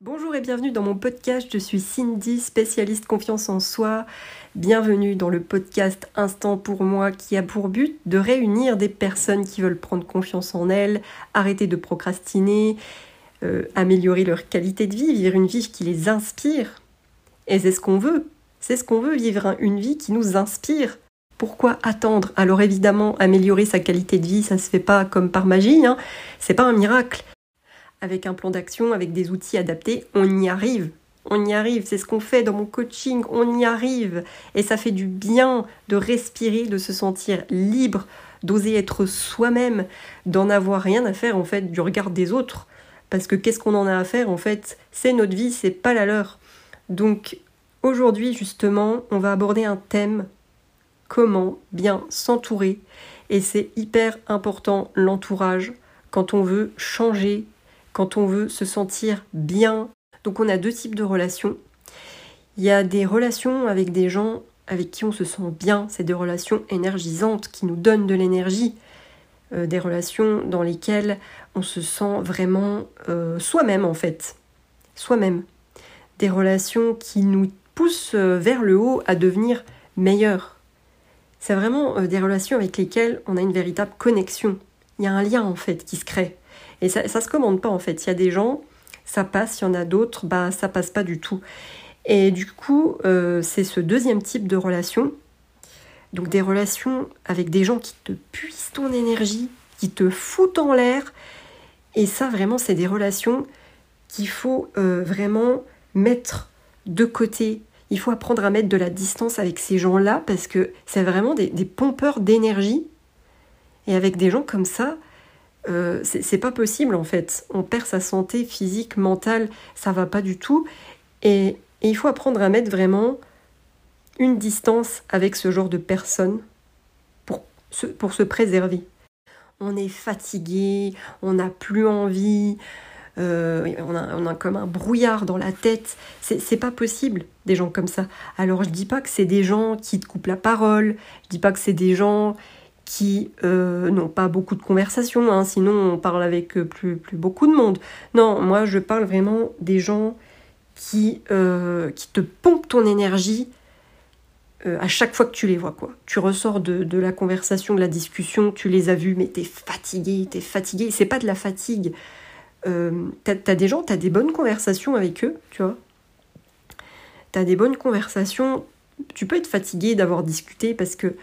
Bonjour et bienvenue dans mon podcast. Je suis Cindy, spécialiste confiance en soi. Bienvenue dans le podcast Instant pour moi qui a pour but de réunir des personnes qui veulent prendre confiance en elles, arrêter de procrastiner, euh, améliorer leur qualité de vie, vivre une vie qui les inspire. Et c'est ce qu'on veut. C'est ce qu'on veut, vivre une vie qui nous inspire. Pourquoi attendre? Alors évidemment, améliorer sa qualité de vie, ça se fait pas comme par magie, hein. c'est pas un miracle avec un plan d'action, avec des outils adaptés, on y arrive. On y arrive, c'est ce qu'on fait dans mon coaching, on y arrive. Et ça fait du bien de respirer, de se sentir libre, d'oser être soi-même, d'en avoir rien à faire en fait du regard des autres. Parce que qu'est-ce qu'on en a à faire en fait? C'est notre vie, c'est pas la leur. Donc aujourd'hui justement, on va aborder un thème comment bien s'entourer. Et c'est hyper important l'entourage quand on veut changer quand on veut se sentir bien. Donc on a deux types de relations. Il y a des relations avec des gens avec qui on se sent bien, c'est des relations énergisantes qui nous donnent de l'énergie, euh, des relations dans lesquelles on se sent vraiment euh, soi-même en fait, soi-même. Des relations qui nous poussent euh, vers le haut à devenir meilleurs. C'est vraiment des relations avec lesquelles on a une véritable connexion. Il y a un lien en fait qui se crée. Et ça, ça se commande pas en fait. Il y a des gens, ça passe, il y en a d'autres, bah ça passe pas du tout. Et du coup, euh, c'est ce deuxième type de relation. Donc des relations avec des gens qui te puissent ton énergie, qui te foutent en l'air. Et ça, vraiment, c'est des relations qu'il faut euh, vraiment mettre de côté. Il faut apprendre à mettre de la distance avec ces gens-là parce que c'est vraiment des, des pompeurs d'énergie. Et avec des gens comme ça, euh, c'est pas possible en fait. On perd sa santé physique, mentale, ça va pas du tout. Et, il faut apprendre à mettre vraiment une distance avec ce genre de personnes pour se, pour se préserver. On est fatigué, on n'a plus envie, euh, on, a, on, a, comme un brouillard dans la tête. C'est pas possible, des gens comme ça. Alors je dis pas que c'est des gens qui te coupent la parole, je dis pas que c'est des gens qui euh, n'ont pas beaucoup de conversations, hein, sinon on parle avec euh, plus, plus beaucoup de monde. Non, moi je parle vraiment des gens qui, euh, te pompent ton énergie à chaque fois que tu les vois. Tu ressors de, de, la conversation, de la discussion, tu les as vus, mais t'es fatigué, t'es fatigué. C'est pas de la fatigue. t'as as des gens, t'as des bonnes conversations avec eux, tu vois. T'as des bonnes conversations. Tu peux être fatigué d'avoir discuté parce que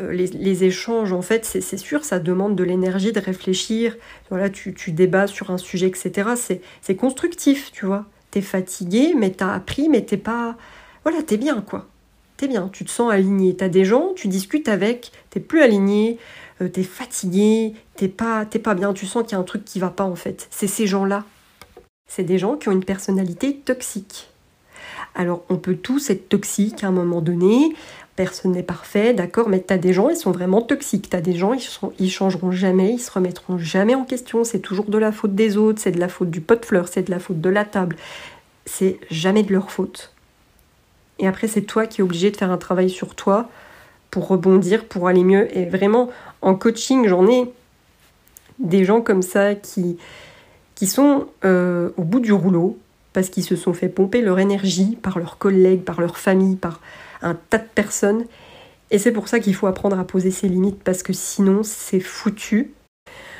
euh, les, échanges, en fait, c'est sûr, ça demande de l'énergie de réfléchir. Voilà, tu, tu, débats sur un sujet, etc. C'est constructif, tu vois. T'es fatigué, mais t'as appris, mais t'es pas. Voilà, t'es bien, quoi. T'es bien, tu te sens aligné. T'as des gens, tu discutes avec, t'es plus aligné, euh, t'es fatigué, t'es pas, pas bien, tu sens qu'il y a un truc qui va pas, en fait. C'est ces gens-là. C'est des gens qui ont une personnalité toxique. Alors, on peut tous être toxiques à un moment donné, personne n'est parfait, d'accord, mais tu as des gens, ils sont vraiment toxiques. Tu as des gens, ils, sont, changeront jamais, ils se remettront jamais en question. C'est toujours de la faute des autres, c'est de la faute du pot de fleurs, c'est de la faute de la table. C'est jamais de leur faute. Et après, c'est toi qui es obligé de faire un travail sur toi pour rebondir, pour aller mieux. Et vraiment, en coaching, j'en ai des gens comme ça qui, qui sont euh, au bout du rouleau parce qu'ils se sont fait pomper leur énergie par leurs collègues, par leur famille, par un tas de personnes. Et c'est pour ça qu'il faut apprendre à poser ses limites parce que sinon c'est foutu.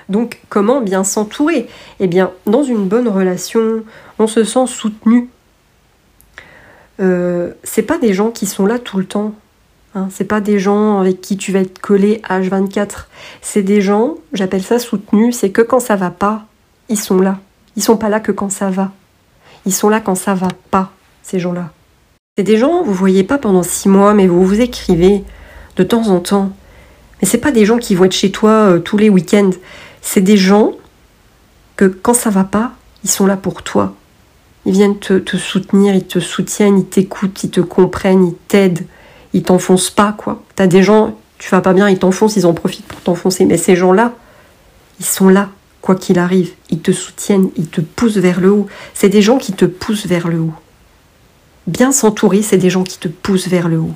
Donc comment bien s'entourer? Eh bien, dans une bonne relation, on se sent soutenu. Euh, c'est pas des gens qui sont là tout le temps. Hein. C'est pas des gens avec qui tu vas être collé H24. C'est des gens, j'appelle ça soutenus, c'est que quand ça va pas, ils sont là. Ils sont pas là que quand ça va. Ils sont là quand ça va pas, ces gens-là. C'est des gens, vous voyez pas pendant six mois, mais vous vous écrivez de temps en temps. Mais c'est pas des gens qui vont être chez toi euh, tous les week-ends. C'est des gens que quand ça va pas, ils sont là pour toi. Ils viennent te, te soutenir, ils te soutiennent, ils t'écoutent, ils te comprennent, ils t'aident. Ils t'enfoncent pas, quoi. T'as des gens, tu vas pas bien, ils t'enfoncent, ils en profitent pour t'enfoncer. Mais ces gens-là, ils sont là, quoi qu'il arrive. Ils te soutiennent, ils te poussent vers le haut. C'est des gens qui te poussent vers le haut. Bien s'entourer, c'est des gens qui te poussent vers le haut,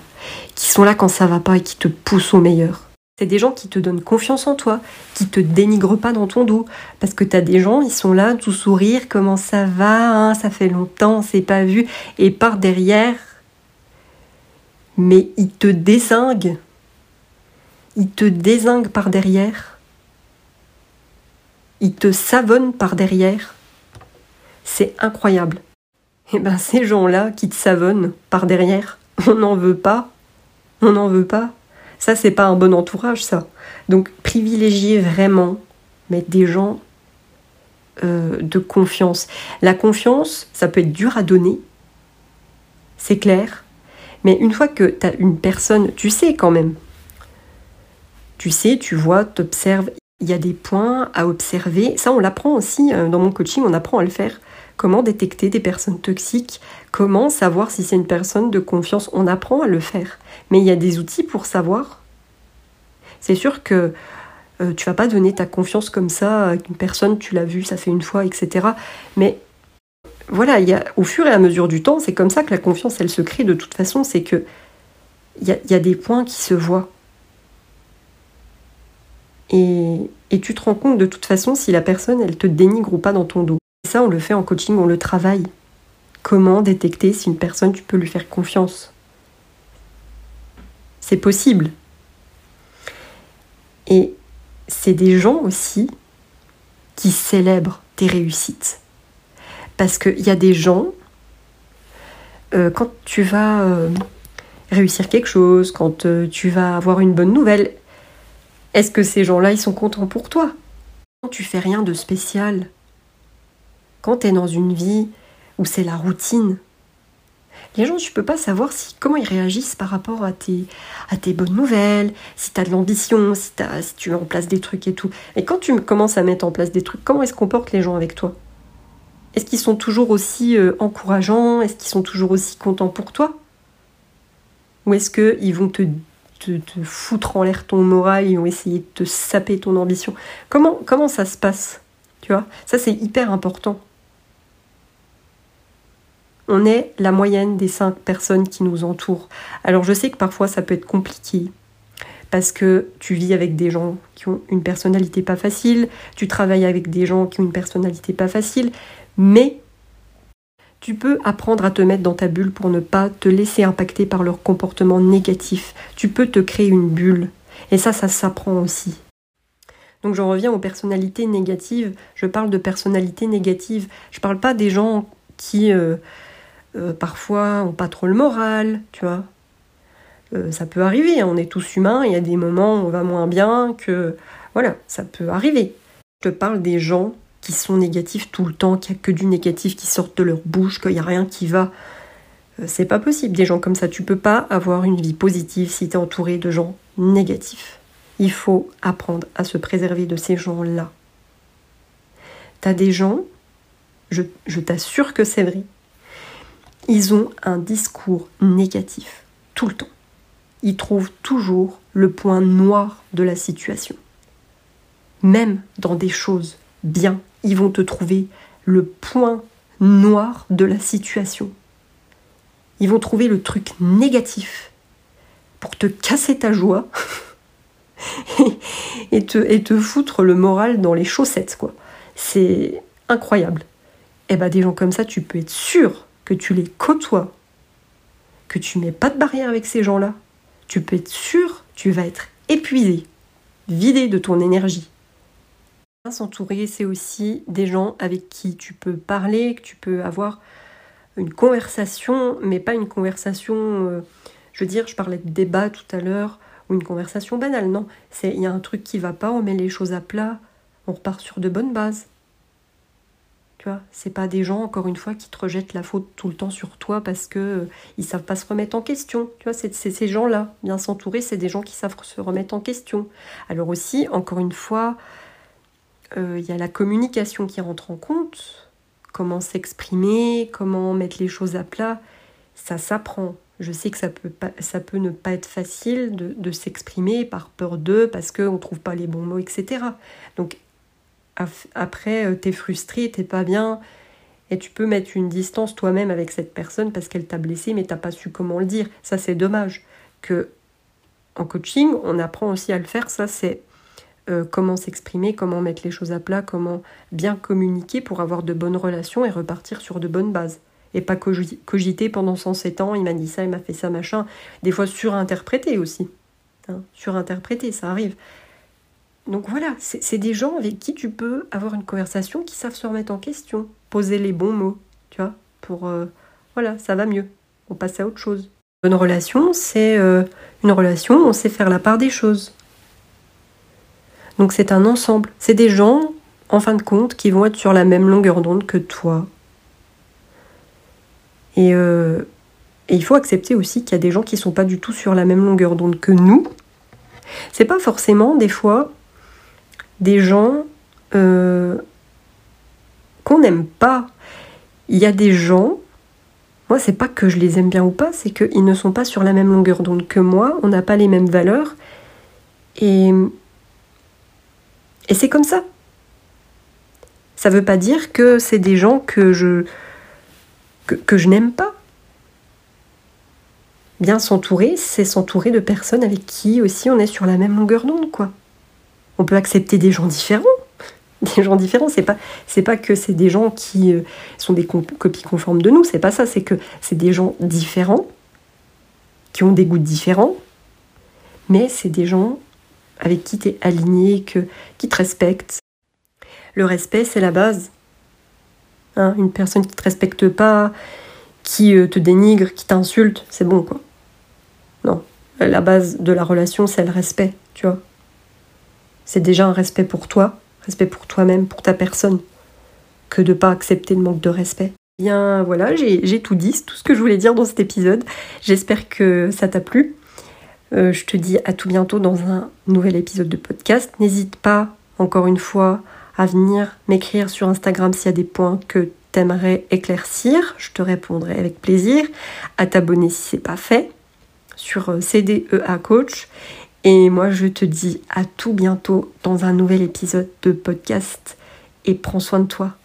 qui sont là quand ça va pas et qui te poussent au meilleur. C'est des gens qui te donnent confiance en toi, qui te dénigrent pas dans ton dos. Parce que tu as des gens, ils sont là, tout sourire, comment ça va, hein, ça fait longtemps, on s'est pas vu. Et par derrière, mais ils te désinguent. Ils te désinguent par derrière. Ils te savonnent par derrière. C'est incroyable. Eh ben ces gens-là qui te savonnent par derrière, on n'en veut pas. On n'en veut pas. Ça, c'est pas un bon entourage, ça. Donc, privilégier vraiment, mettre des gens euh, de confiance. La confiance, ça peut être dur à donner, c'est clair. Mais une fois que tu as une personne, tu sais quand même. Tu sais, tu vois, tu observes. Il y a des points à observer. Ça, on l'apprend aussi euh, dans mon coaching, on apprend à le faire. Comment détecter des personnes toxiques? Comment savoir si c'est une personne de confiance? On apprend à le faire. Mais il y a des outils pour savoir. C'est sûr que euh, tu vas pas donner ta confiance comme ça à une personne, tu l'as vu, ça fait une fois, etc. Mais voilà, il y a, au fur et à mesure du temps, c'est comme ça que la confiance, elle se crée de toute façon, c'est que il y, a, des points qui se voient. Et, tu te rends compte de toute façon si la personne, elle te dénigre ou pas dans ton dos. Et ça, on le fait en coaching, on le travaille. Comment détecter si une personne, tu peux lui faire confiance? C'est possible. Et c'est des gens aussi qui célèbrent tes réussites. Parce qu'il y a des gens, euh, quand tu vas euh, réussir quelque chose, quand euh, tu vas avoir une bonne nouvelle, est-ce que ces gens-là, ils sont contents pour toi? Quand tu fais rien de spécial, quand tu es dans une vie où c'est la routine, les gens, tu peux pas savoir si, comment ils réagissent par rapport à tes, bonnes nouvelles, si tu as de l'ambition, si, tu mets en place des trucs et tout. Et quand tu commences à mettre en place des trucs, comment est-ce qu'on porte les gens avec toi? Est-ce qu'ils sont toujours aussi euh, encourageants? Est-ce qu'ils sont toujours aussi contents pour toi? Ou est-ce qu'ils vont te, te, te, foutre en l'air ton moral, ils vont essayer de te saper ton ambition. Comment, comment ça se passe Tu vois? Ça, c'est hyper important. On est la moyenne des cinq personnes qui nous entourent. Alors je sais que parfois ça peut être compliqué parce que tu vis avec des gens qui ont une personnalité pas facile, tu travailles avec des gens qui ont une personnalité pas facile, mais tu peux apprendre à te mettre dans ta bulle pour ne pas te laisser impacter par leur comportement négatif. Tu peux te créer une bulle. Et ça, ça s'apprend aussi. Donc j'en reviens aux personnalités négatives. Je parle de personnalités négatives. Je parle pas des gens qui euh, euh, parfois on pas trop le moral, tu vois. Euh, ça peut arriver, hein, on est tous humains, il y a des moments où on va moins bien, que voilà, ça peut arriver. Je te parle des gens qui sont négatifs tout le temps, qu'il n'y a que du négatif qui sort de leur bouche, qu'il n'y a rien qui va. Euh, c'est pas possible, des gens comme ça. Tu peux pas avoir une vie positive si tu es entouré de gens négatifs. Il faut apprendre à se préserver de ces gens-là. T'as des gens, je t'assure que c'est vrai, ils ont un discours négatif tout le temps. Ils trouvent toujours le point noir de la situation. Même dans des choses bien, ils vont te trouver le point noir de la situation. Ils vont trouver le truc négatif pour te casser ta joie et, te, et foutre le moral dans les chaussettes, quoi. C'est incroyable. Et eh ben des gens comme ça, tu peux être sûr que tu les côtoies, que tu mets pas de barrière avec ces gens-là, tu peux être sûr, tu vas être épuisé, vidé de ton énergie. S'entourer, c'est aussi des gens avec qui tu peux parler, que tu peux avoir une conversation, mais pas une conversation, euh, je veux dire, je parlais de débat tout à l'heure, ou une conversation banale, non. Il y a un truc qui va pas, on met les choses à plat, on repart sur de bonnes bases. Tu vois, c'est pas des gens, encore une fois, qui te rejettent la faute tout le temps sur toi parce que euh, ils savent pas se remettre en question. Tu vois, c'est ces gens-là. Bien s'entourer, c'est des gens qui savent se remettre en question. Alors aussi, encore une fois, euh, il y a la communication qui rentre en compte. Comment s'exprimer, comment mettre les choses à plat, ça s'apprend. Je sais que ça peut, pas, ça peut ne pas être facile de, de s'exprimer par peur d'eux, parce qu'on ne trouve pas les bons mots, etc. Donc après, euh, t'es frustré, t'es pas bien, et tu peux mettre une distance toi-même avec cette personne parce qu'elle t'a blessé, mais t'as pas su comment le dire. Ça, c'est dommage. Que en coaching, on apprend aussi à le faire. Ça, c'est euh, comment s'exprimer, comment mettre les choses à plat, comment bien communiquer pour avoir de bonnes relations et repartir sur de bonnes bases. Et pas cogiter pendant 107 ans, il m'a dit ça, il m'a fait ça, machin. Des fois surinterpréter aussi. Hein, surinterpréter, ça arrive. Donc voilà, c'est des gens avec qui tu peux avoir une conversation qui savent se remettre en question, poser les bons mots, tu vois, pour... Euh, voilà, ça va mieux. On passe à autre chose. Une bonne relation, c'est euh, une relation où on sait faire la part des choses. Donc c'est un ensemble. C'est des gens, en fin de compte, qui vont être sur la même longueur d'onde que toi. Et, euh, il faut accepter aussi qu'il y a des gens qui ne sont pas du tout sur la même longueur d'onde que nous. C'est pas forcément des fois des gens euh, qu'on n'aime pas. Il y a des gens, moi c'est pas que je les aime bien ou pas, c'est qu'ils ne sont pas sur la même longueur d'onde que moi, on n'a pas les mêmes valeurs. Et et c'est comme ça. Ça ne veut pas dire que c'est des gens que je, que, je n'aime pas. Bien s'entourer, c'est s'entourer de personnes avec qui aussi on est sur la même longueur d'onde, quoi. On peut accepter des gens différents. Des gens différents, c'est pas, c'est pas que c'est des gens qui euh, sont des copies conformes de nous, c'est pas ça, c'est que c'est des gens différents, qui ont des goûts différents, mais c'est des gens avec qui tu es aligné, que, qui te respecte. Le respect, c'est la base. Hein, une personne qui te respecte pas, qui euh, te dénigre, qui t'insulte, c'est bon quoi. Non, la base de la relation, c'est le respect, tu vois. C'est déjà un respect pour toi, respect pour toi-même, pour ta personne, que de pas accepter le manque de respect. Bien voilà, j'ai tout dit, tout ce que je voulais dire dans cet épisode. J'espère que ça t'a plu. Euh, je te dis à tout bientôt dans un nouvel épisode de podcast. N'hésite pas, encore une fois, à venir m'écrire sur Instagram s'il y a des points que tu aimerais éclaircir. Je te répondrai avec plaisir. À t'abonner si c'est pas fait sur euh, CDEA Coach. Et moi, je te dis à tout bientôt dans un nouvel épisode de podcast. Et prends soin de toi.